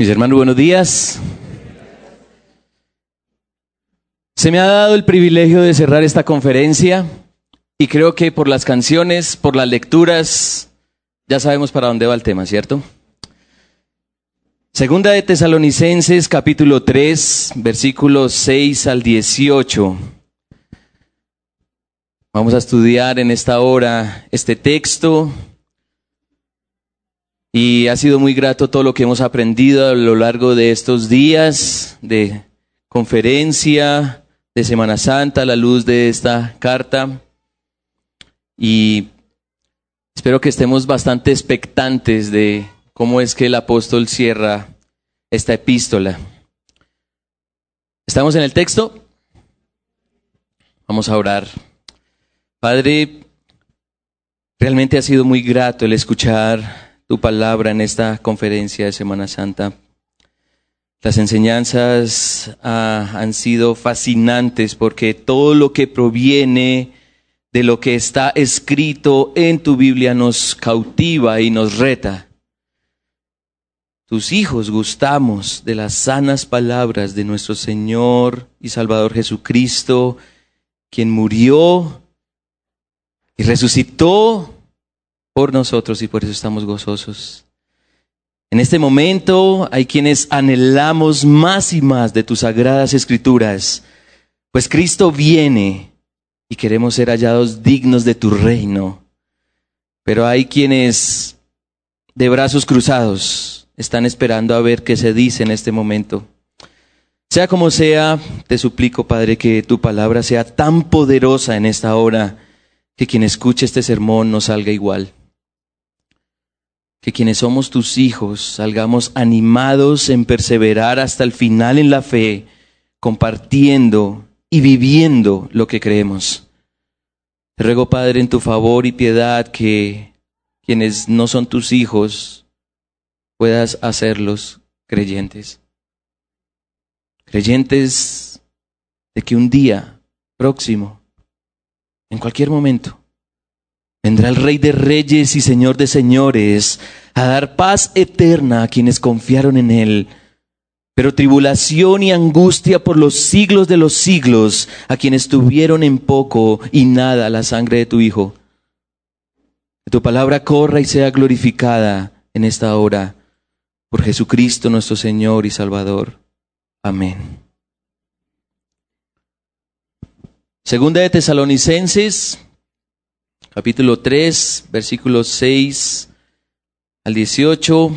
Mis hermanos, buenos días. Se me ha dado el privilegio de cerrar esta conferencia y creo que por las canciones, por las lecturas, ya sabemos para dónde va el tema, ¿cierto? Segunda de Tesalonicenses, capítulo 3, versículos 6 al 18. Vamos a estudiar en esta hora este texto y ha sido muy grato todo lo que hemos aprendido a lo largo de estos días de conferencia, de Semana Santa, a la luz de esta carta. Y espero que estemos bastante expectantes de cómo es que el apóstol cierra esta epístola. ¿Estamos en el texto? Vamos a orar. Padre, realmente ha sido muy grato el escuchar tu palabra en esta conferencia de Semana Santa. Las enseñanzas ah, han sido fascinantes porque todo lo que proviene de lo que está escrito en tu Biblia nos cautiva y nos reta. Tus hijos gustamos de las sanas palabras de nuestro Señor y Salvador Jesucristo, quien murió y resucitó por nosotros y por eso estamos gozosos. En este momento hay quienes anhelamos más y más de tus sagradas escrituras, pues Cristo viene y queremos ser hallados dignos de tu reino. Pero hay quienes de brazos cruzados están esperando a ver qué se dice en este momento. Sea como sea, te suplico, Padre, que tu palabra sea tan poderosa en esta hora que quien escuche este sermón no salga igual que quienes somos tus hijos salgamos animados en perseverar hasta el final en la fe, compartiendo y viviendo lo que creemos. Te ruego, Padre, en tu favor y piedad que quienes no son tus hijos puedas hacerlos creyentes. Creyentes de que un día próximo, en cualquier momento, Vendrá el Rey de Reyes y Señor de Señores a dar paz eterna a quienes confiaron en Él, pero tribulación y angustia por los siglos de los siglos a quienes tuvieron en poco y nada la sangre de tu Hijo. Que tu palabra corra y sea glorificada en esta hora por Jesucristo nuestro Señor y Salvador. Amén. Segunda de Tesalonicenses capítulo 3, versículos 6 al 18.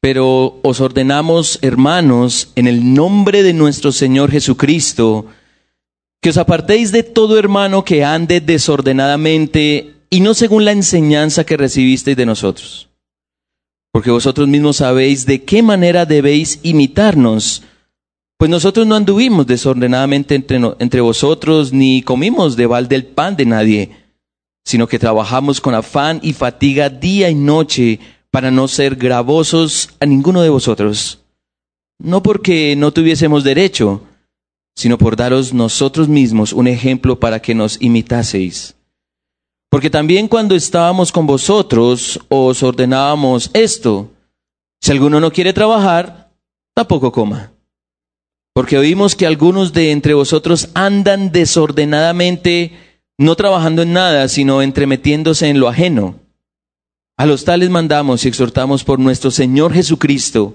Pero os ordenamos, hermanos, en el nombre de nuestro Señor Jesucristo, que os apartéis de todo hermano que ande desordenadamente y no según la enseñanza que recibisteis de nosotros. Porque vosotros mismos sabéis de qué manera debéis imitarnos, pues nosotros no anduvimos desordenadamente entre, entre vosotros, ni comimos de balde el pan de nadie sino que trabajamos con afán y fatiga día y noche para no ser gravosos a ninguno de vosotros. No porque no tuviésemos derecho, sino por daros nosotros mismos un ejemplo para que nos imitaseis. Porque también cuando estábamos con vosotros os ordenábamos esto, si alguno no quiere trabajar, tampoco coma. Porque oímos que algunos de entre vosotros andan desordenadamente no trabajando en nada, sino entremetiéndose en lo ajeno. A los tales mandamos y exhortamos por nuestro Señor Jesucristo,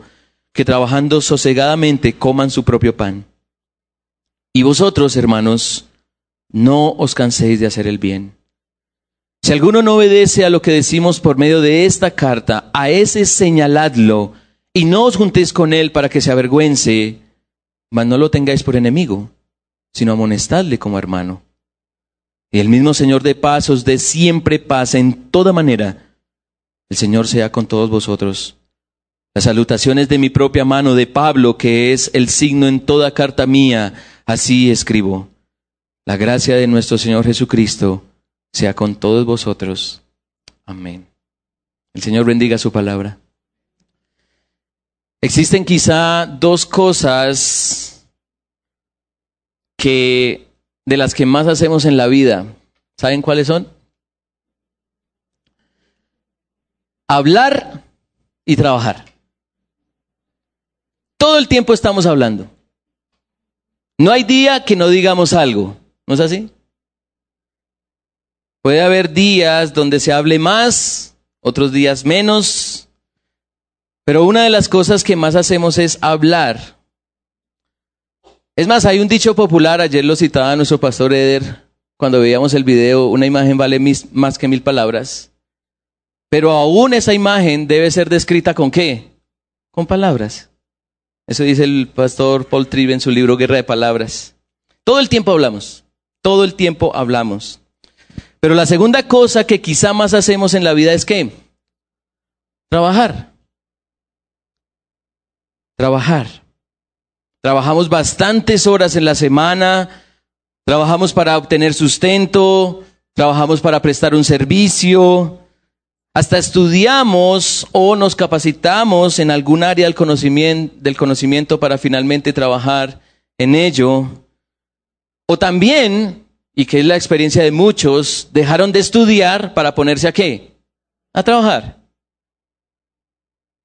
que trabajando sosegadamente coman su propio pan. Y vosotros, hermanos, no os canséis de hacer el bien. Si alguno no obedece a lo que decimos por medio de esta carta, a ese señaladlo y no os juntéis con él para que se avergüence, mas no lo tengáis por enemigo, sino amonestadle como hermano. Y el mismo Señor de paz os dé siempre paz en toda manera. El Señor sea con todos vosotros. Las salutaciones de mi propia mano de Pablo, que es el signo en toda carta mía, así escribo. La gracia de nuestro Señor Jesucristo sea con todos vosotros. Amén. El Señor bendiga su palabra. Existen quizá dos cosas que de las que más hacemos en la vida. ¿Saben cuáles son? Hablar y trabajar. Todo el tiempo estamos hablando. No hay día que no digamos algo. ¿No es así? Puede haber días donde se hable más, otros días menos, pero una de las cosas que más hacemos es hablar. Es más, hay un dicho popular, ayer lo citaba nuestro pastor Eder, cuando veíamos el video, una imagen vale más que mil palabras, pero aún esa imagen debe ser descrita con qué? Con palabras. Eso dice el pastor Paul Tribe en su libro Guerra de Palabras. Todo el tiempo hablamos, todo el tiempo hablamos. Pero la segunda cosa que quizá más hacemos en la vida es qué? Trabajar. Trabajar. Trabajamos bastantes horas en la semana, trabajamos para obtener sustento, trabajamos para prestar un servicio, hasta estudiamos o nos capacitamos en algún área del conocimiento, para finalmente trabajar en ello. O también, y que es la experiencia de muchos, dejaron de estudiar para ponerse a qué? A trabajar.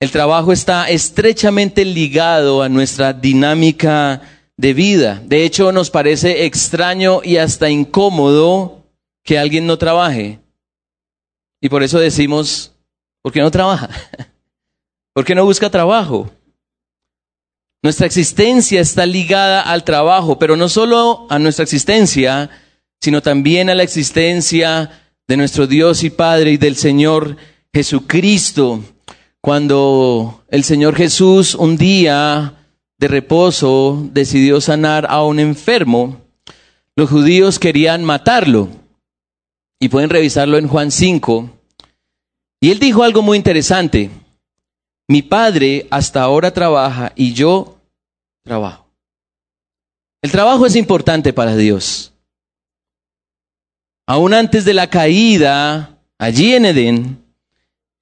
El trabajo está estrechamente ligado a nuestra dinámica de vida. De hecho, nos parece extraño y hasta incómodo que alguien no trabaje. Y por eso decimos, ¿por qué no trabaja? ¿Por qué no busca trabajo? Nuestra existencia está ligada al trabajo, pero no solo a nuestra existencia, sino también a la existencia de nuestro Dios y Padre y del Señor Jesucristo. Cuando el Señor Jesús un día de reposo decidió sanar a un enfermo, los judíos querían matarlo y pueden revisarlo en Juan 5. Y él dijo algo muy interesante. Mi padre hasta ahora trabaja y yo trabajo. El trabajo es importante para Dios. Aún antes de la caída, allí en Edén,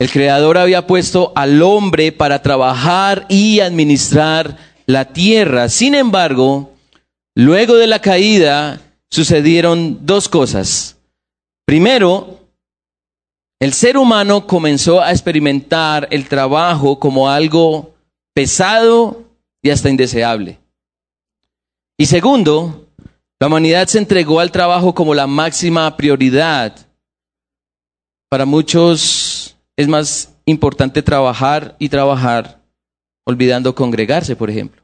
el Creador había puesto al hombre para trabajar y administrar la tierra. Sin embargo, luego de la caída sucedieron dos cosas. Primero, el ser humano comenzó a experimentar el trabajo como algo pesado y hasta indeseable. Y segundo, la humanidad se entregó al trabajo como la máxima prioridad. Para muchos es más importante trabajar y trabajar, olvidando congregarse, por ejemplo.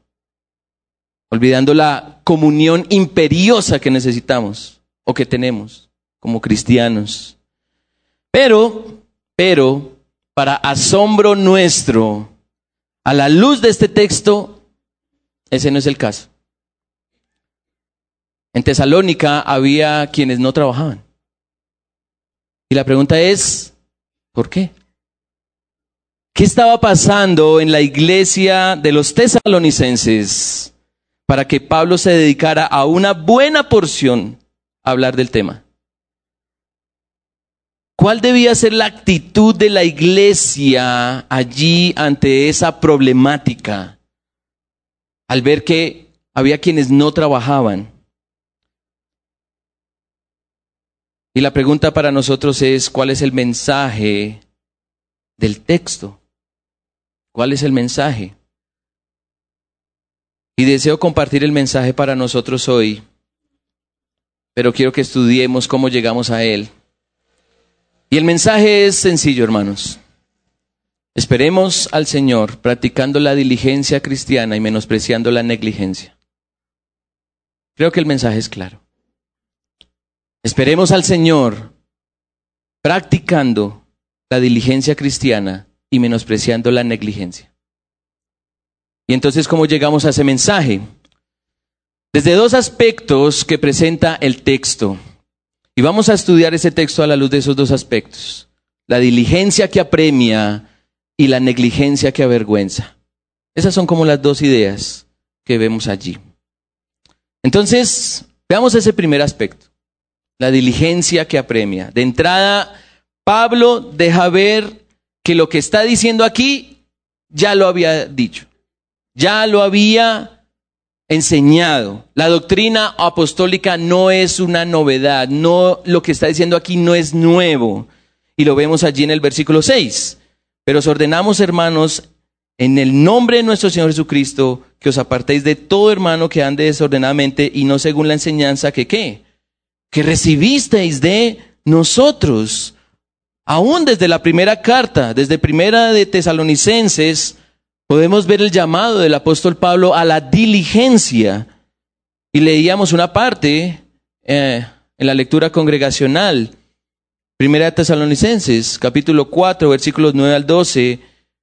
Olvidando la comunión imperiosa que necesitamos o que tenemos como cristianos. Pero, pero, para asombro nuestro, a la luz de este texto, ese no es el caso. En Tesalónica había quienes no trabajaban. Y la pregunta es, ¿por qué? ¿Qué estaba pasando en la iglesia de los tesalonicenses para que Pablo se dedicara a una buena porción a hablar del tema? ¿Cuál debía ser la actitud de la iglesia allí ante esa problemática? Al ver que había quienes no trabajaban. Y la pregunta para nosotros es, ¿cuál es el mensaje del texto? ¿Cuál es el mensaje? Y deseo compartir el mensaje para nosotros hoy, pero quiero que estudiemos cómo llegamos a él. Y el mensaje es sencillo, hermanos. Esperemos al Señor practicando la diligencia cristiana y menospreciando la negligencia. Creo que el mensaje es claro. Esperemos al Señor practicando la diligencia cristiana y menospreciando la negligencia. Y entonces, ¿cómo llegamos a ese mensaje? Desde dos aspectos que presenta el texto. Y vamos a estudiar ese texto a la luz de esos dos aspectos. La diligencia que apremia y la negligencia que avergüenza. Esas son como las dos ideas que vemos allí. Entonces, veamos ese primer aspecto. La diligencia que apremia. De entrada, Pablo deja ver que lo que está diciendo aquí ya lo había dicho. Ya lo había enseñado. La doctrina apostólica no es una novedad, no lo que está diciendo aquí no es nuevo. Y lo vemos allí en el versículo 6. Pero os ordenamos, hermanos, en el nombre de nuestro Señor Jesucristo, que os apartéis de todo hermano que ande desordenadamente y no según la enseñanza que qué, que recibisteis de nosotros. Aún desde la primera carta, desde primera de Tesalonicenses, podemos ver el llamado del apóstol Pablo a la diligencia. Y leíamos una parte eh, en la lectura congregacional. Primera de Tesalonicenses, capítulo 4, versículos 9 al 12.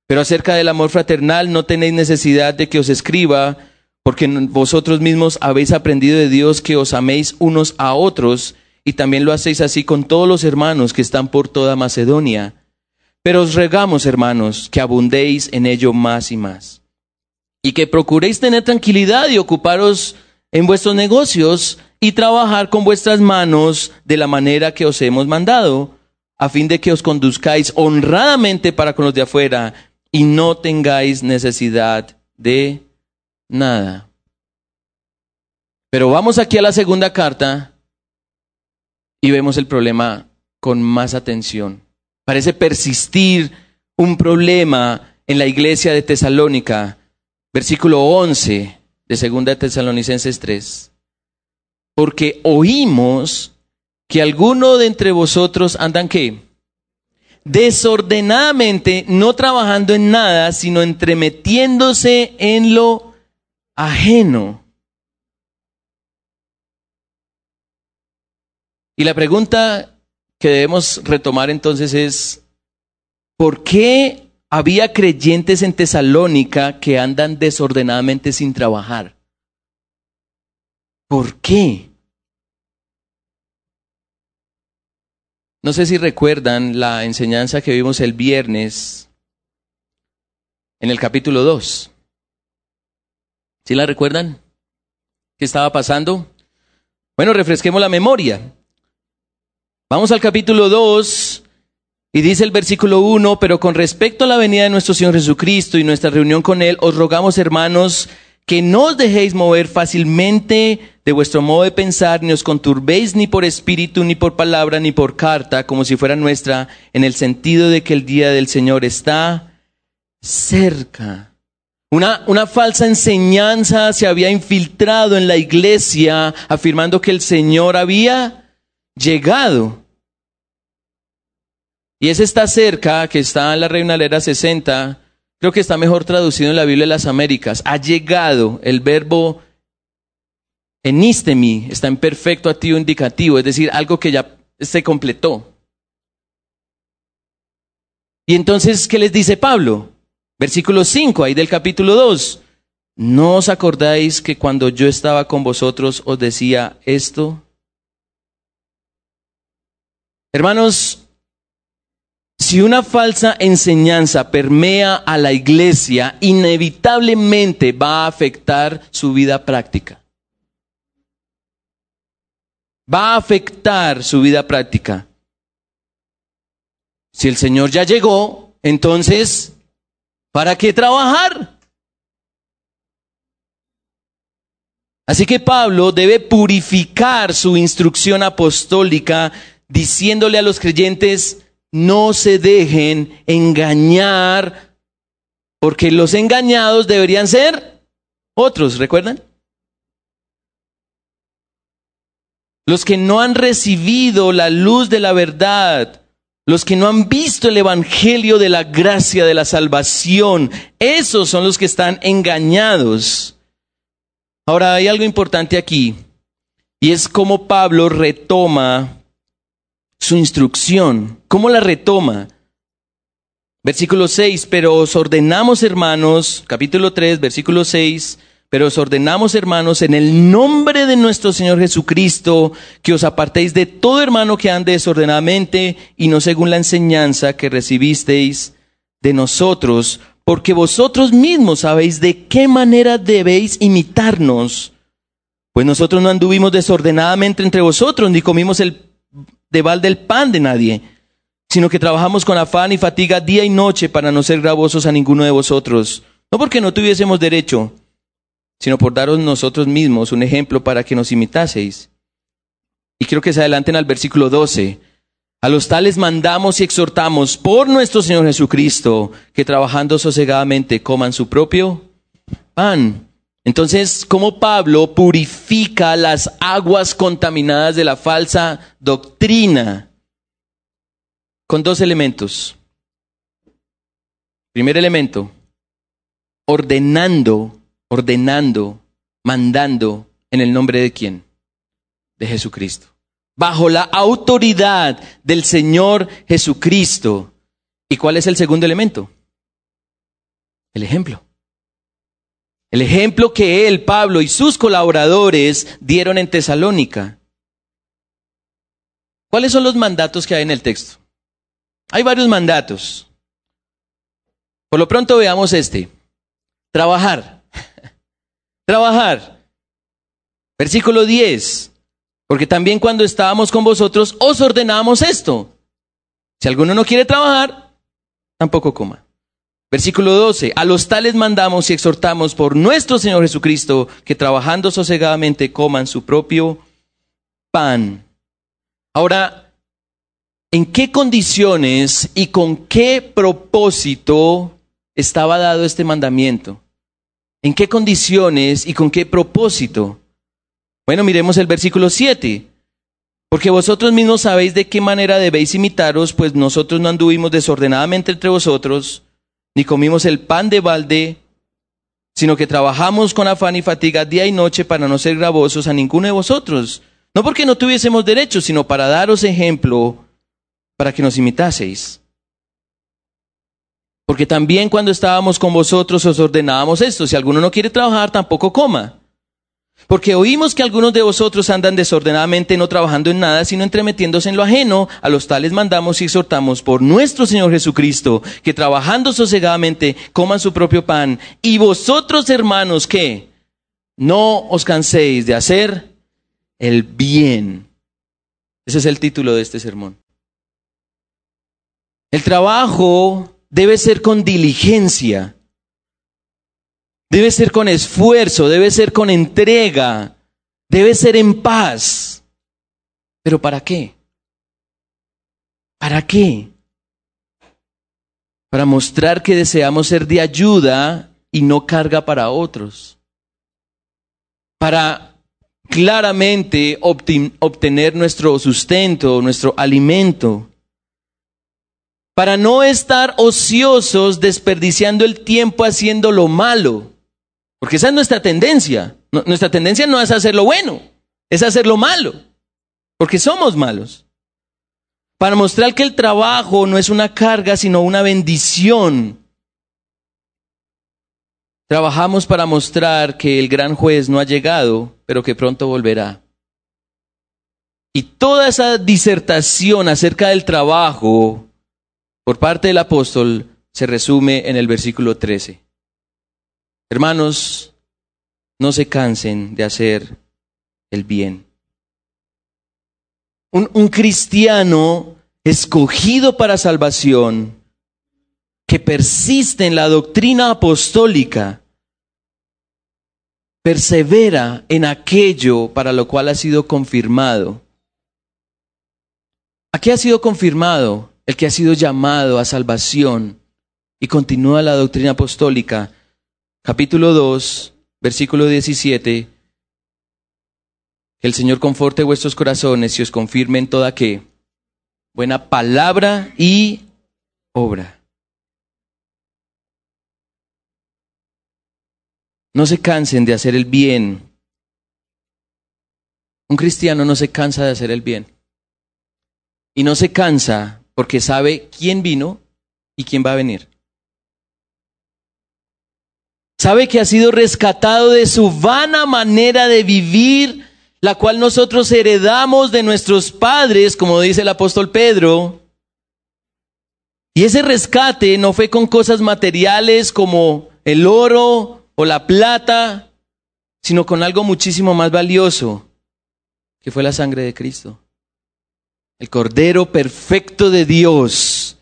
Pero acerca del amor fraternal no tenéis necesidad de que os escriba, porque vosotros mismos habéis aprendido de Dios que os améis unos a otros, y también lo hacéis así con todos los hermanos que están por toda Macedonia. Pero os regamos, hermanos, que abundéis en ello más y más, y que procuréis tener tranquilidad y ocuparos en vuestros negocios y trabajar con vuestras manos de la manera que os hemos mandado, a fin de que os conduzcáis honradamente para con los de afuera y no tengáis necesidad de nada. Pero vamos aquí a la segunda carta y vemos el problema con más atención. Parece persistir un problema en la iglesia de Tesalónica. Versículo 11 de 2 Tesalonicenses 3. Porque oímos que alguno de entre vosotros andan qué? Desordenadamente, no trabajando en nada, sino entremetiéndose en lo ajeno. Y la pregunta que debemos retomar entonces es, ¿por qué había creyentes en Tesalónica que andan desordenadamente sin trabajar? ¿Por qué? No sé si recuerdan la enseñanza que vimos el viernes en el capítulo 2. ¿Sí la recuerdan? ¿Qué estaba pasando? Bueno, refresquemos la memoria. Vamos al capítulo 2 y dice el versículo 1, pero con respecto a la venida de nuestro Señor Jesucristo y nuestra reunión con Él, os rogamos, hermanos, que no os dejéis mover fácilmente de vuestro modo de pensar, ni os conturbéis ni por espíritu, ni por palabra, ni por carta, como si fuera nuestra, en el sentido de que el día del Señor está cerca. Una, una, falsa enseñanza se había infiltrado en la iglesia afirmando que el Señor había llegado. Y ese está cerca, que está en la Reina Valera 60, creo que está mejor traducido en la Biblia de las Américas. Ha llegado, el verbo enistemi está en perfecto activo indicativo, es decir, algo que ya se completó. Y entonces, ¿qué les dice Pablo? Versículo 5, ahí del capítulo 2. ¿No os acordáis que cuando yo estaba con vosotros os decía esto? Hermanos, si una falsa enseñanza permea a la iglesia, inevitablemente va a afectar su vida práctica. Va a afectar su vida práctica. Si el Señor ya llegó, entonces, ¿para qué trabajar? Así que Pablo debe purificar su instrucción apostólica diciéndole a los creyentes, no se dejen engañar, porque los engañados deberían ser otros, ¿recuerdan? Los que no han recibido la luz de la verdad, los que no han visto el Evangelio de la gracia de la salvación, esos son los que están engañados. Ahora hay algo importante aquí, y es como Pablo retoma su instrucción. ¿Cómo la retoma? Versículo 6, pero os ordenamos hermanos, capítulo 3, versículo 6, pero os ordenamos hermanos en el nombre de nuestro Señor Jesucristo que os apartéis de todo hermano que ande desordenadamente y no según la enseñanza que recibisteis de nosotros, porque vosotros mismos sabéis de qué manera debéis imitarnos. Pues nosotros no anduvimos desordenadamente entre vosotros, ni comimos el de balde el pan de nadie, sino que trabajamos con afán y fatiga día y noche para no ser gravosos a ninguno de vosotros, no porque no tuviésemos derecho, sino por daros nosotros mismos un ejemplo para que nos imitaseis. Y quiero que se adelanten al versículo 12. A los tales mandamos y exhortamos por nuestro Señor Jesucristo que trabajando sosegadamente coman su propio pan. Entonces, ¿cómo Pablo purifica las aguas contaminadas de la falsa doctrina? Con dos elementos. Primer elemento, ordenando, ordenando, mandando en el nombre de quién? De Jesucristo. Bajo la autoridad del Señor Jesucristo. ¿Y cuál es el segundo elemento? El ejemplo. El ejemplo que él, Pablo y sus colaboradores dieron en Tesalónica. ¿Cuáles son los mandatos que hay en el texto? Hay varios mandatos. Por lo pronto veamos este. Trabajar. Trabajar. Versículo 10. Porque también cuando estábamos con vosotros os ordenábamos esto. Si alguno no quiere trabajar, tampoco coma. Versículo 12. A los tales mandamos y exhortamos por nuestro Señor Jesucristo que trabajando sosegadamente coman su propio pan. Ahora, ¿en qué condiciones y con qué propósito estaba dado este mandamiento? ¿En qué condiciones y con qué propósito? Bueno, miremos el versículo 7. Porque vosotros mismos sabéis de qué manera debéis imitaros, pues nosotros no anduvimos desordenadamente entre vosotros, ni comimos el pan de balde, sino que trabajamos con afán y fatiga día y noche para no ser gravosos a ninguno de vosotros. No porque no tuviésemos derecho, sino para daros ejemplo para que nos imitaseis. Porque también cuando estábamos con vosotros os ordenábamos esto, si alguno no quiere trabajar, tampoco coma. Porque oímos que algunos de vosotros andan desordenadamente no trabajando en nada, sino entremetiéndose en lo ajeno, a los tales mandamos y exhortamos por nuestro Señor Jesucristo, que trabajando sosegadamente coman su propio pan. Y vosotros, hermanos, que no os canséis de hacer el bien. Ese es el título de este sermón. El trabajo debe ser con diligencia. Debe ser con esfuerzo, debe ser con entrega, debe ser en paz. ¿Pero para qué? ¿Para qué? Para mostrar que deseamos ser de ayuda y no carga para otros. Para claramente obtener nuestro sustento, nuestro alimento. Para no estar ociosos desperdiciando el tiempo haciendo lo malo. Porque esa es nuestra tendencia. nuestra tendencia no es hacer lo bueno, es hacer lo malo. Porque somos malos. Para mostrar que el trabajo no es una carga, sino una bendición. Trabajamos para mostrar que el gran juez no ha llegado, pero que pronto volverá. Y toda esa disertación acerca del trabajo por parte del apóstol se resume en el versículo 13. Hermanos, no se cansen de hacer el bien. Un, cristiano escogido para salvación, que persiste en la doctrina apostólica, persevera en aquello para lo cual ha sido confirmado. ¿A qué ha sido confirmado? El que ha sido llamado a salvación y continúa la doctrina apostólica capítulo 2, versículo 17, que el Señor conforte vuestros corazones y os confirme en toda que buena palabra y obra. No se cansen de hacer el bien. Un cristiano no se cansa de hacer el bien. Y no se cansa porque sabe quién vino y quién va a venir. Sabe que ha sido rescatado de su vana manera de vivir, la cual nosotros heredamos de nuestros padres, como dice el apóstol Pedro. Y ese rescate no fue con cosas materiales como el oro o la plata, sino con algo muchísimo más valioso, que fue la sangre de Cristo. El Cordero perfecto de Dios,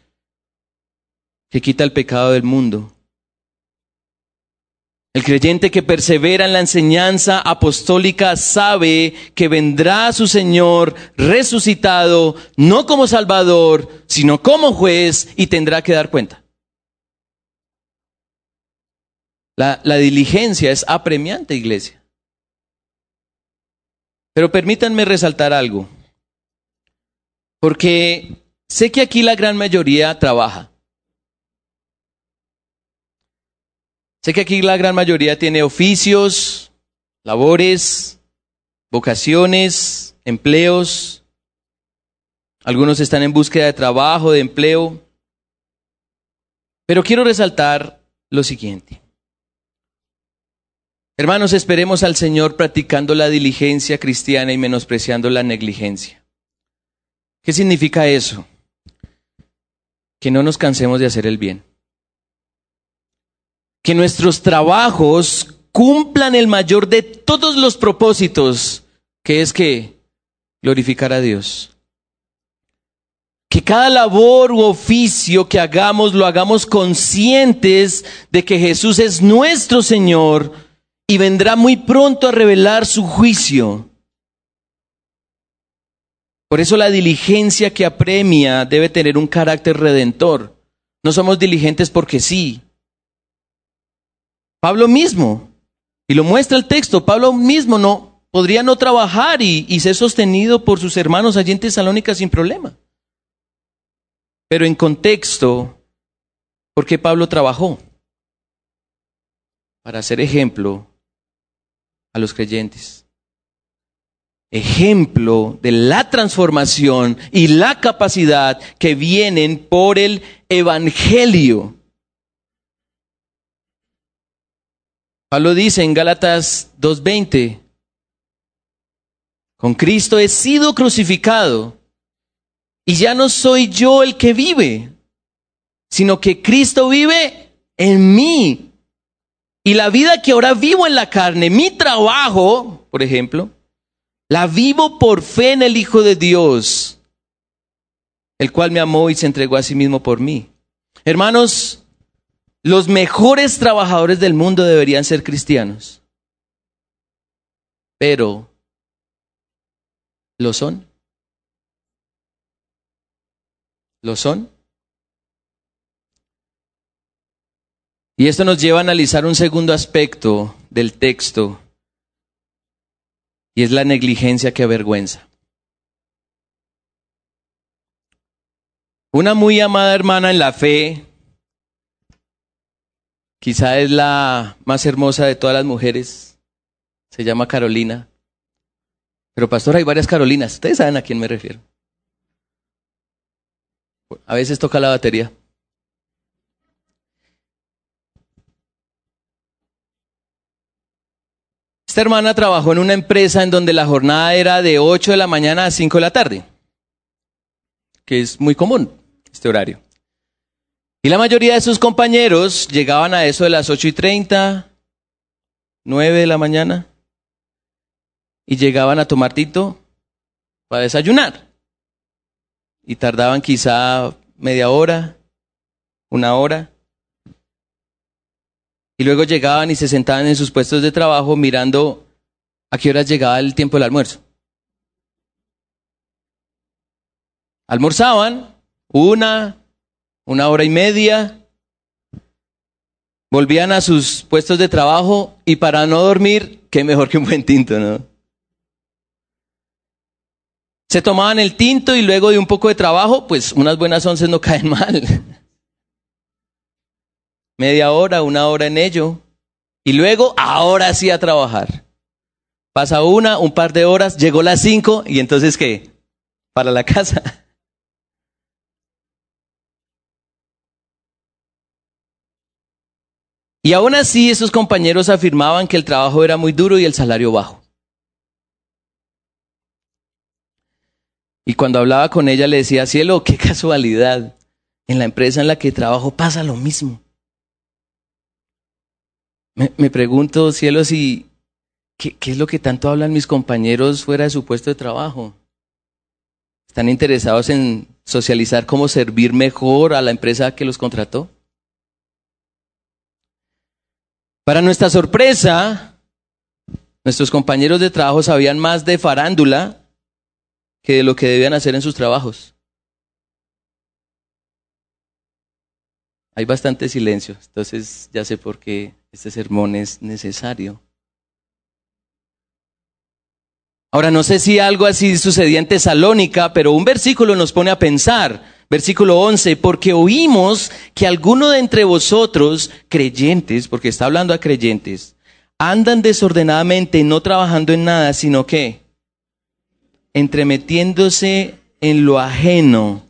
que quita el pecado del mundo. El creyente que persevera en la enseñanza apostólica sabe que vendrá su Señor resucitado, no como Salvador, sino como juez y tendrá que dar cuenta. La, la diligencia es apremiante, iglesia. Pero permítanme resaltar algo, porque sé que aquí la gran mayoría trabaja. Sé que aquí la gran mayoría tiene oficios, labores, vocaciones, empleos. Algunos están en búsqueda de trabajo, de empleo. Pero quiero resaltar lo siguiente. Hermanos, esperemos al Señor practicando la diligencia cristiana y menospreciando la negligencia. ¿Qué significa eso? Que no nos cansemos de hacer el bien que nuestros trabajos cumplan el mayor de todos los propósitos, que es que glorificar a Dios. Que cada labor u oficio que hagamos lo hagamos conscientes de que Jesús es nuestro Señor y vendrá muy pronto a revelar su juicio. Por eso la diligencia que apremia debe tener un carácter redentor. No somos diligentes porque sí, Pablo mismo, y lo muestra el texto, Pablo mismo no podría no trabajar y, y ser sostenido por sus hermanos allí en Tesalónica sin problema. Pero en contexto, ¿por qué Pablo trabajó? Para ser ejemplo a los creyentes. Ejemplo de la transformación y la capacidad que vienen por el Evangelio. Pablo dice en Gálatas 2.20, con Cristo he sido crucificado y ya no soy yo el que vive, sino que Cristo vive en mí. Y la vida que ahora vivo en la carne, mi trabajo, por ejemplo, la vivo por fe en el Hijo de Dios, el cual me amó y se entregó a sí mismo por mí. Hermanos, los mejores trabajadores del mundo deberían ser cristianos. Pero, ¿lo son? ¿Lo son? Y esto nos lleva a analizar un segundo aspecto del texto, y es la negligencia que avergüenza. Una muy amada hermana en la fe Quizá es la más hermosa de todas las mujeres. Se llama Carolina. Pero pastor, hay varias Carolinas. Ustedes saben a quién me refiero. A veces toca la batería. Esta hermana trabajó en una empresa en donde la jornada era de 8 de la mañana a 5 de la tarde, que es muy común este horario. Y la mayoría de sus compañeros llegaban a eso de las ocho y treinta, nueve de la mañana, y llegaban a tomar tito para desayunar. Y tardaban quizá media hora, una hora. Y luego llegaban y se sentaban en sus puestos de trabajo mirando a qué horas llegaba el tiempo del almuerzo. Almorzaban una, una hora y media, volvían a sus puestos de trabajo y para no dormir, qué mejor que un buen tinto, ¿no? Se tomaban el tinto y luego de un poco de trabajo, pues unas buenas once no caen mal. Media hora, una hora en ello. Y luego, ahora sí a trabajar. Pasa una, un par de horas, llegó las cinco y entonces ¿qué? Para la casa. Y aún así esos compañeros afirmaban que el trabajo era muy duro y el salario bajo. Y cuando hablaba con ella le decía, cielo, qué casualidad, en la empresa en la que trabajo pasa lo mismo. Me, pregunto, cielo, si, ¿qué, ¿qué es lo que tanto hablan mis compañeros fuera de su puesto de trabajo? ¿Están interesados en socializar cómo servir mejor a la empresa que los contrató? Para nuestra sorpresa, nuestros compañeros de trabajo sabían más de farándula que de lo que debían hacer en sus trabajos. Hay bastante silencio, entonces ya sé por qué este sermón es necesario. Ahora, no sé si algo así sucedía en Tesalónica, pero un versículo nos pone a pensar. Versículo 11, porque oímos que alguno de entre vosotros, creyentes, porque está hablando a creyentes, andan desordenadamente, no trabajando en nada, sino que entremetiéndose en lo ajeno.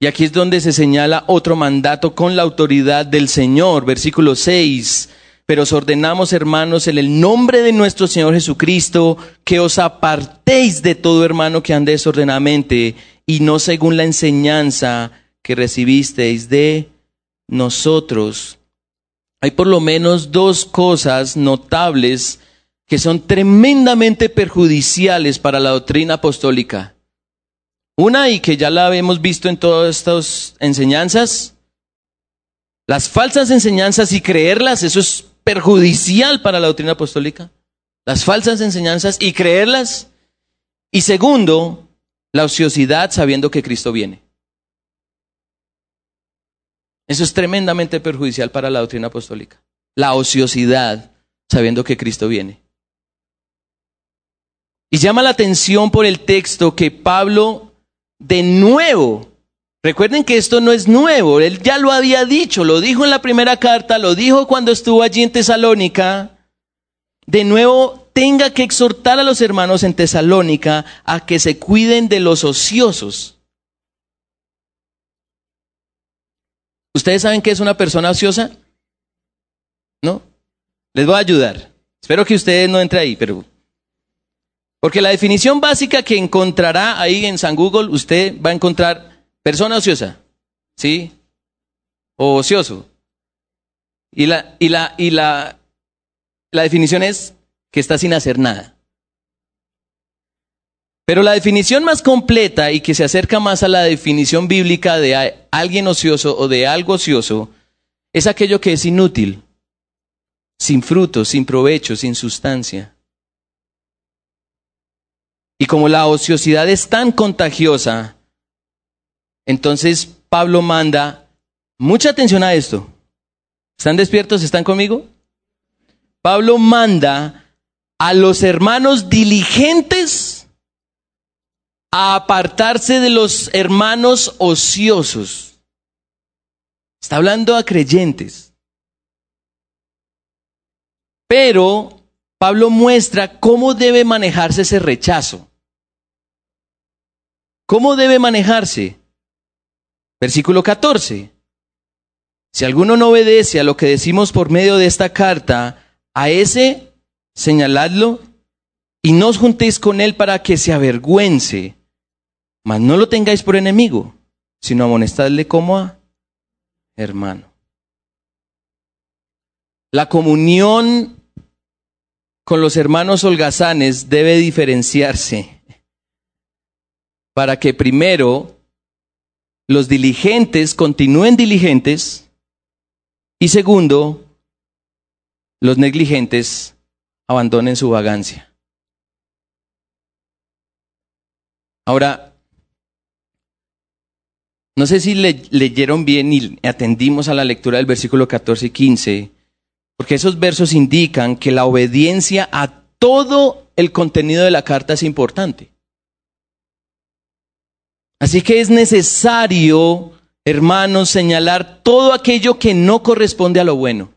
Y aquí es donde se señala otro mandato con la autoridad del Señor, versículo 6 pero os ordenamos, hermanos, en el nombre de nuestro Señor Jesucristo, que os apartéis de todo hermano que ande desordenadamente y no según la enseñanza que recibisteis de nosotros. Hay por lo menos dos cosas notables que son tremendamente perjudiciales para la doctrina apostólica. Una, y que ya la hemos visto en todas estas enseñanzas, las falsas enseñanzas y creerlas, eso es perjudicial para la doctrina apostólica, las falsas enseñanzas y creerlas. Y segundo, la ociosidad sabiendo que Cristo viene. Eso es tremendamente perjudicial para la doctrina apostólica. La ociosidad sabiendo que Cristo viene. Y llama la atención por el texto que Pablo de nuevo Recuerden que esto no es nuevo, él ya lo había dicho, lo dijo en la primera carta, lo dijo cuando estuvo allí en Tesalónica. De nuevo, tenga que exhortar a los hermanos en Tesalónica a que se cuiden de los ociosos. ¿Ustedes saben qué es una persona ociosa? ¿No? Les voy a ayudar. Espero que ustedes no entren ahí, pero... Porque la definición básica que encontrará ahí en San Google, usted va a encontrar Persona ociosa, ¿sí? O ocioso. Y la, y la, y la, la definición es que está sin hacer nada. Pero la definición más completa y que se acerca más a la definición bíblica de alguien ocioso o de algo ocioso es aquello que es inútil, sin fruto, sin provecho, sin sustancia. Y como la ociosidad es tan contagiosa, entonces Pablo manda, mucha atención a esto. ¿Están despiertos? ¿Están conmigo? Pablo manda a los hermanos diligentes a apartarse de los hermanos ociosos. Está hablando a creyentes. Pero Pablo muestra cómo debe manejarse ese rechazo. ¿Cómo debe manejarse? Versículo 14. Si alguno no obedece a lo que decimos por medio de esta carta, a ese señaladlo y no os juntéis con él para que se avergüence, mas no lo tengáis por enemigo, sino amonestadle como a hermano. La comunión con los hermanos holgazanes debe diferenciarse para que primero los diligentes continúen diligentes y segundo, los negligentes abandonen su vagancia. Ahora, no sé si leyeron bien y atendimos a la lectura del versículo 14 y 15, porque esos versos indican que la obediencia a todo el contenido de la carta es importante. Así que es necesario, hermanos, señalar todo aquello que no corresponde a lo bueno.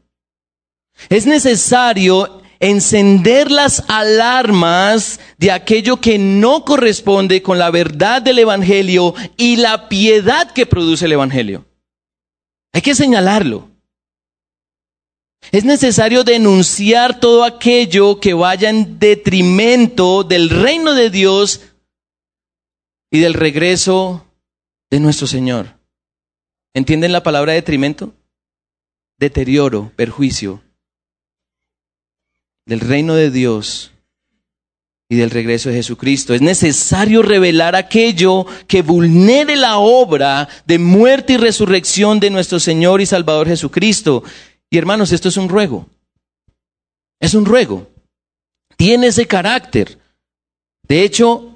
Es necesario encender las alarmas de aquello que no corresponde con la verdad del Evangelio y la piedad que produce el Evangelio. Hay que señalarlo. Es necesario denunciar todo aquello que vaya en detrimento del reino de Dios y del regreso de nuestro Señor. ¿Entienden la palabra detrimento? Deterioro, perjuicio del reino de Dios y del regreso de Jesucristo. Es necesario revelar aquello que vulnere la obra de muerte y resurrección de nuestro Señor y Salvador Jesucristo. Y hermanos, esto es un ruego. Es un ruego. Tiene ese carácter. De hecho,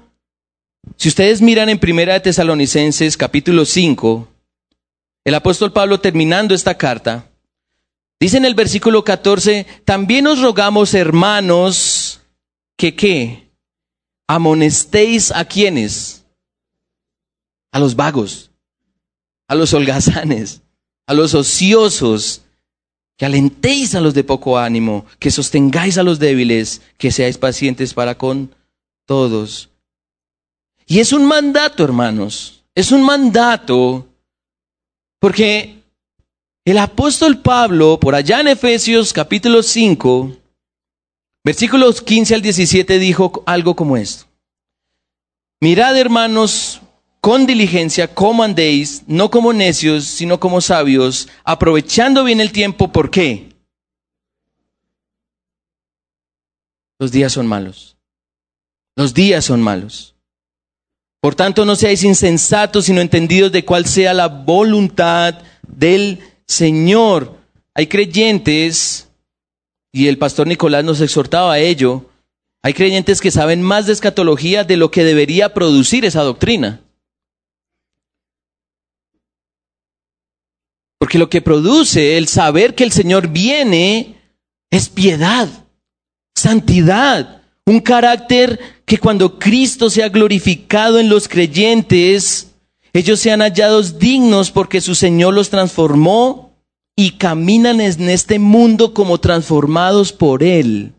si ustedes miran en Primera de Tesalonicenses capítulo 5, el apóstol Pablo terminando esta carta, dice en el versículo 14, también os rogamos hermanos que qué? Amonestéis a quienes? A los vagos, a los holgazanes, a los ociosos, que alentéis a los de poco ánimo, que sostengáis a los débiles, que seáis pacientes para con todos. Y es un mandato, hermanos, es un mandato, porque el apóstol Pablo, por allá en Efesios capítulo 5, versículos 15 al 17, dijo algo como esto. Mirad, hermanos, con diligencia cómo andéis, no como necios, sino como sabios, aprovechando bien el tiempo. ¿Por qué? Los días son malos. Los días son malos. Por tanto, no seáis insensatos, sino entendidos de cuál sea la voluntad del Señor. Hay creyentes, y el pastor Nicolás nos exhortaba a ello, hay creyentes que saben más de escatología de lo que debería producir esa doctrina. Porque lo que produce el saber que el Señor viene es piedad, santidad, un carácter que cuando Cristo sea glorificado en los creyentes, ellos sean hallados dignos porque su Señor los transformó y caminan en este mundo como transformados por Él.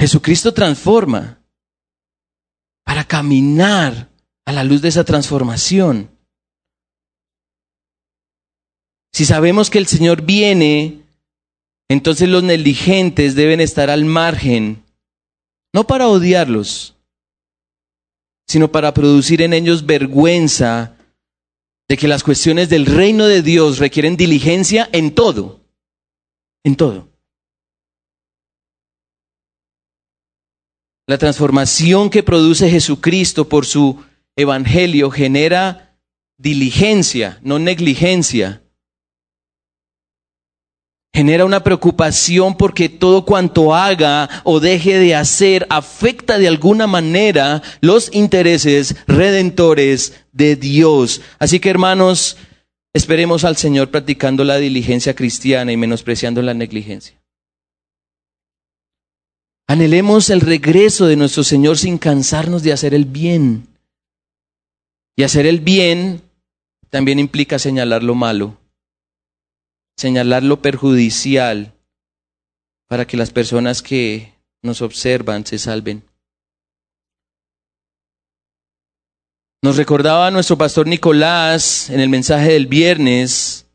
Jesucristo transforma para caminar a la luz de esa transformación. Si sabemos que el Señor viene, entonces los negligentes deben estar al margen, no para odiarlos, sino para producir en ellos vergüenza de que las cuestiones del reino de Dios requieren diligencia en todo, en todo. La transformación que produce Jesucristo por su evangelio genera diligencia, no negligencia. Genera una preocupación porque todo cuanto haga o deje de hacer afecta de alguna manera los intereses redentores de Dios. Así que hermanos, esperemos al Señor practicando la diligencia cristiana y menospreciando la negligencia. Anhelemos el regreso de nuestro Señor sin cansarnos de hacer el bien. Y hacer el bien también implica señalar lo malo, señalar lo perjudicial para que las personas que nos observan se salven. Nos recordaba nuestro pastor Nicolás en el mensaje del viernes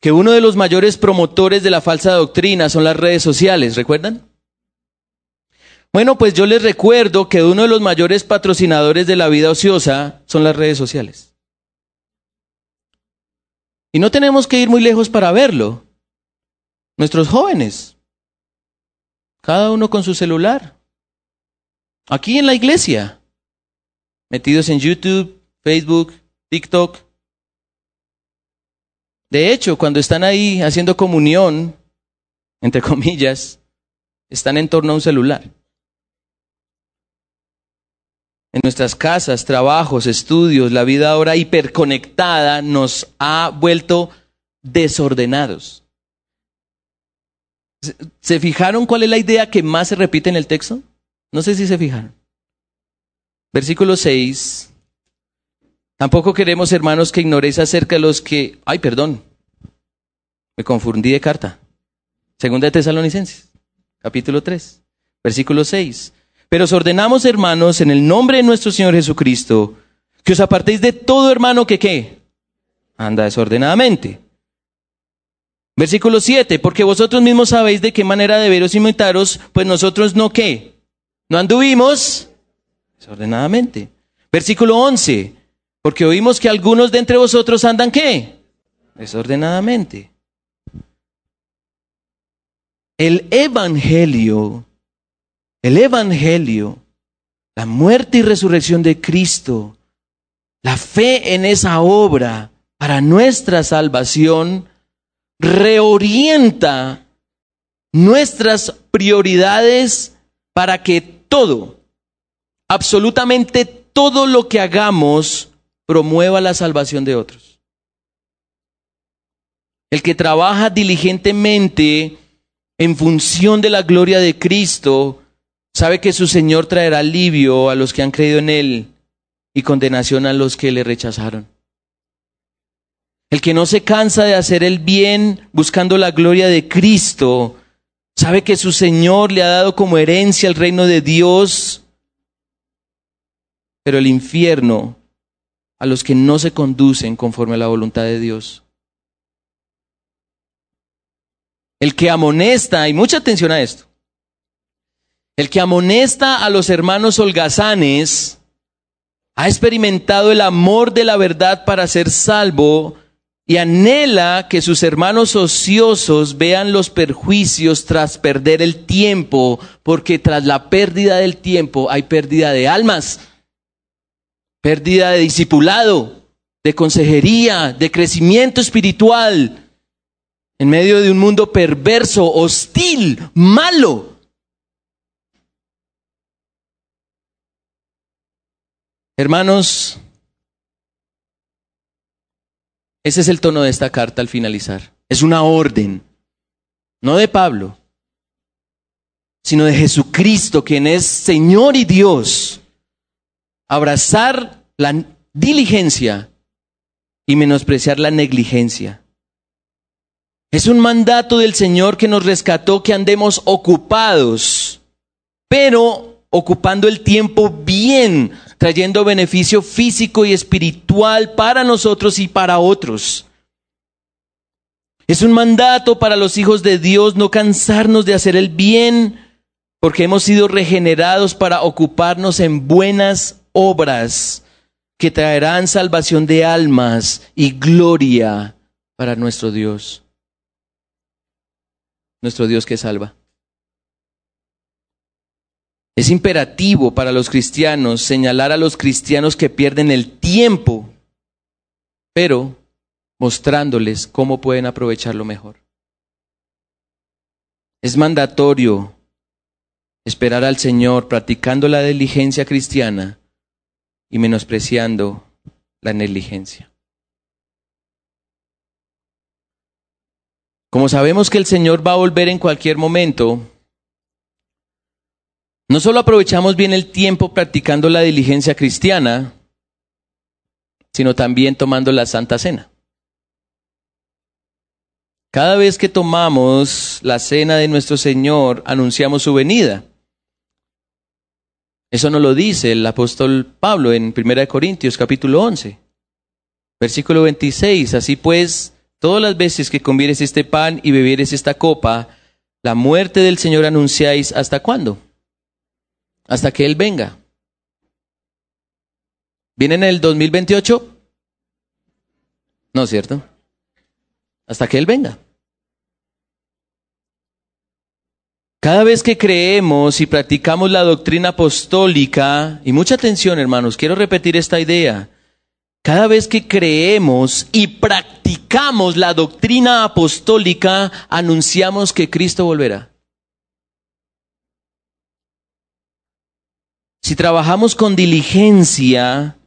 que uno de los mayores promotores de la falsa doctrina son las redes sociales, ¿recuerdan? Bueno, pues yo les recuerdo que uno de los mayores patrocinadores de la vida ociosa son las redes sociales. Y no tenemos que ir muy lejos para verlo. Nuestros jóvenes, cada uno con su celular, aquí en la iglesia, metidos en YouTube, Facebook, TikTok. De hecho, cuando están ahí haciendo comunión, entre comillas, están en torno a un celular en nuestras casas, trabajos, estudios, la vida ahora hiperconectada nos ha vuelto desordenados. ¿Se fijaron cuál es la idea que más se repite en el texto? No sé si se fijaron. Versículo 6. Tampoco queremos, hermanos, que ignoréis acerca de los que... Ay, perdón. Me confundí de carta. Segunda de Tesalonicenses, capítulo 3, versículo 6. Pero os ordenamos, hermanos, en el nombre de nuestro Señor Jesucristo, que os apartéis de todo hermano que qué? Anda desordenadamente. Versículo 7, porque vosotros mismos sabéis de qué manera deberos imitaros, pues nosotros no qué? No anduvimos desordenadamente. Versículo 11, porque oímos que algunos de entre vosotros andan qué? Desordenadamente. el Evangelio, el Evangelio, la muerte y resurrección de Cristo, la fe en esa obra para nuestra salvación, reorienta nuestras prioridades para que todo, absolutamente todo lo que hagamos, promueva la salvación de otros. El que trabaja diligentemente en función de la gloria de Cristo, sabe que su Señor traerá alivio a los que han creído en Él y condenación a los que le rechazaron. El que no se cansa de hacer el bien buscando la gloria de Cristo, sabe que su Señor le ha dado como herencia el reino de Dios, pero el infierno a los que no se conducen conforme a la voluntad de Dios. El que amonesta, y mucha atención a esto, el que amonesta a los hermanos holgazanes ha experimentado el amor de la verdad para ser salvo y anhela que sus hermanos ociosos vean los perjuicios tras perder el tiempo, porque tras la pérdida del tiempo hay pérdida de almas, pérdida de discipulado, de consejería, de crecimiento espiritual, en medio de un mundo perverso, hostil, malo. Hermanos, ese es el tono de esta carta al finalizar. Es una orden, no de Pablo, sino de Jesucristo, quien es Señor y Dios. Abrazar la diligencia y menospreciar la negligencia. Es un mandato del Señor que nos rescató que andemos ocupados, pero ocupando el tiempo bien, trayendo beneficio físico y espiritual para nosotros y para otros. Es un mandato para los hijos de Dios no cansarnos de hacer el bien, porque hemos sido regenerados para ocuparnos en buenas obras que traerán salvación de almas y gloria para nuestro Dios nuestro Dios que salva. Es imperativo para los cristianos señalar a los cristianos que pierden el tiempo, pero mostrándoles cómo pueden aprovecharlo mejor. Es mandatorio esperar al Señor practicando la diligencia cristiana y menospreciando la negligencia. Como sabemos que el Señor va a volver en cualquier momento, no solo aprovechamos bien el tiempo practicando la diligencia cristiana, sino también tomando la Santa Cena. Cada vez que tomamos la cena de nuestro Señor, anunciamos su venida. Eso nos lo dice el apóstol Pablo en 1 Corintios capítulo 11, versículo 26. Así pues, Todas las veces que comieres este pan y bebieres esta copa, la muerte del Señor anunciáis hasta cuándo? Hasta que Él venga. ¿Viene en el 2028? No, ¿cierto? Hasta que Él venga. Cada vez que creemos y practicamos la doctrina apostólica, y mucha atención hermanos, quiero repetir esta idea, cada vez que creemos y practicamos la doctrina apostólica, anunciamos que Cristo volverá. Si trabajamos con diligencia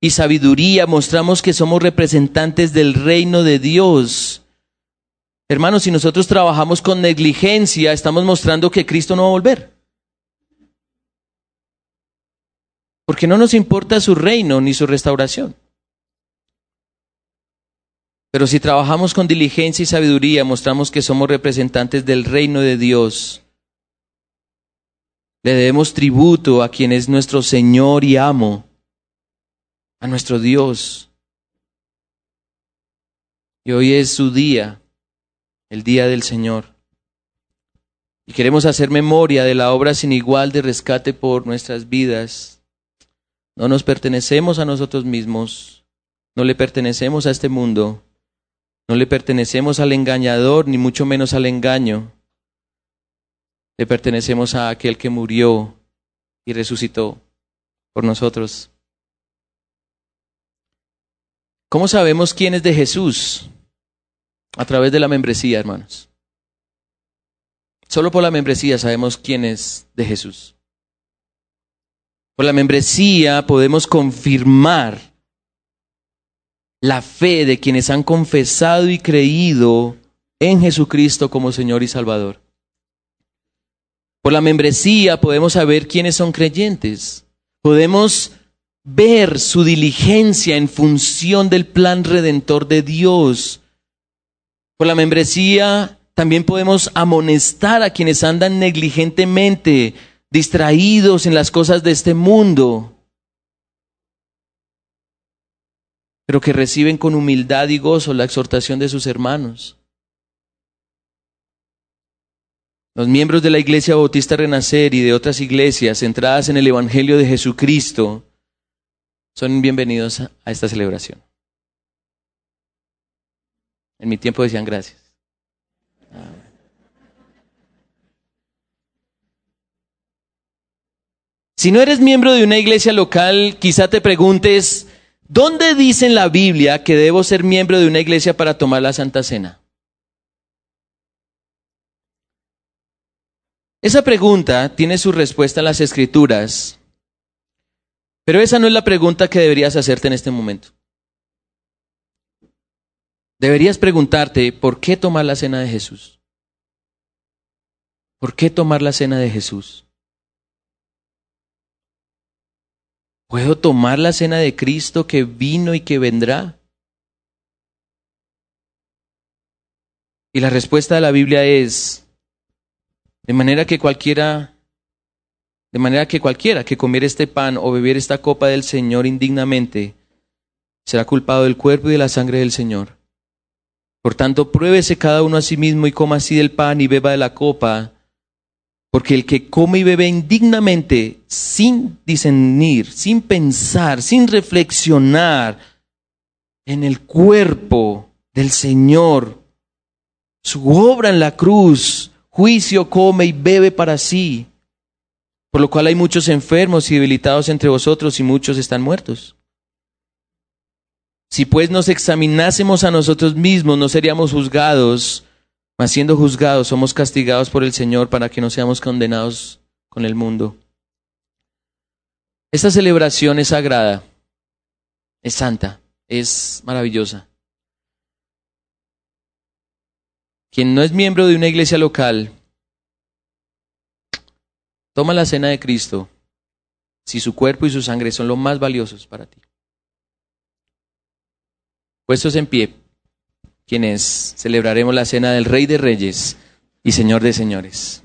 y sabiduría, mostramos que somos representantes del reino de Dios. Hermanos, si nosotros trabajamos con negligencia, estamos mostrando que Cristo no va a volver. Porque no nos importa su reino ni su restauración. Pero si trabajamos con diligencia y sabiduría, mostramos que somos representantes del reino de Dios. Le debemos tributo a quien es nuestro Señor y amo, a nuestro Dios. Y hoy es su día, el día del Señor. Y queremos hacer memoria de la obra sin igual de rescate por nuestras vidas. No nos pertenecemos a nosotros mismos, no le pertenecemos a este mundo no le pertenecemos al engañador, ni mucho menos al engaño. Le pertenecemos a aquel que murió y resucitó por nosotros. ¿Cómo sabemos quién es de Jesús? A través de la membresía, hermanos. Solo por la membresía sabemos quién es de Jesús. Por la membresía podemos confirmar la fe de quienes han confesado y creído en Jesucristo como Señor y Salvador. Por la membresía podemos saber quiénes son creyentes. Podemos ver su diligencia en función del plan redentor de Dios. Por la membresía también podemos amonestar a quienes andan negligentemente, distraídos en las cosas de este mundo, pero que reciben con humildad y gozo la exhortación de sus hermanos. Los miembros de la Iglesia Bautista Renacer y de otras iglesias centradas en el Evangelio de Jesucristo son bienvenidos a esta celebración. En mi tiempo decían gracias. Si no eres miembro de una iglesia local, quizá te preguntes, ¿dónde dice en la Biblia que debo ser miembro de una iglesia para tomar la Santa Cena? Esa pregunta tiene su respuesta en las Escrituras pero esa no es la pregunta que deberías hacerte en este momento. Deberías preguntarte, ¿por qué tomar la cena de Jesús? ¿Por qué tomar la cena de Jesús? ¿Puedo tomar la cena de Cristo que vino y que vendrá? Y la respuesta de la Biblia es, de manera que cualquiera de manera que cualquiera que comiera este pan o bebiera esta copa del Señor indignamente, será culpado del cuerpo y de la sangre del Señor. Por tanto, pruébese cada uno a sí mismo y coma así del pan y beba de la copa, porque el que come y bebe indignamente, sin discernir, sin pensar, sin reflexionar en el cuerpo del Señor, su obra en la cruz, juicio come y bebe para sí por lo cual hay muchos enfermos y debilitados entre vosotros y muchos están muertos. Si pues nos examinásemos a nosotros mismos, no seríamos juzgados, mas siendo juzgados somos castigados por el Señor para que no seamos condenados con el mundo. Esta celebración es sagrada, es santa, es maravillosa. Quien no es miembro de una iglesia local Toma la cena de Cristo si su cuerpo y su sangre son lo más valiosos para ti. Puestos en pie, quienes celebraremos la cena del Rey de Reyes y Señor de Señores.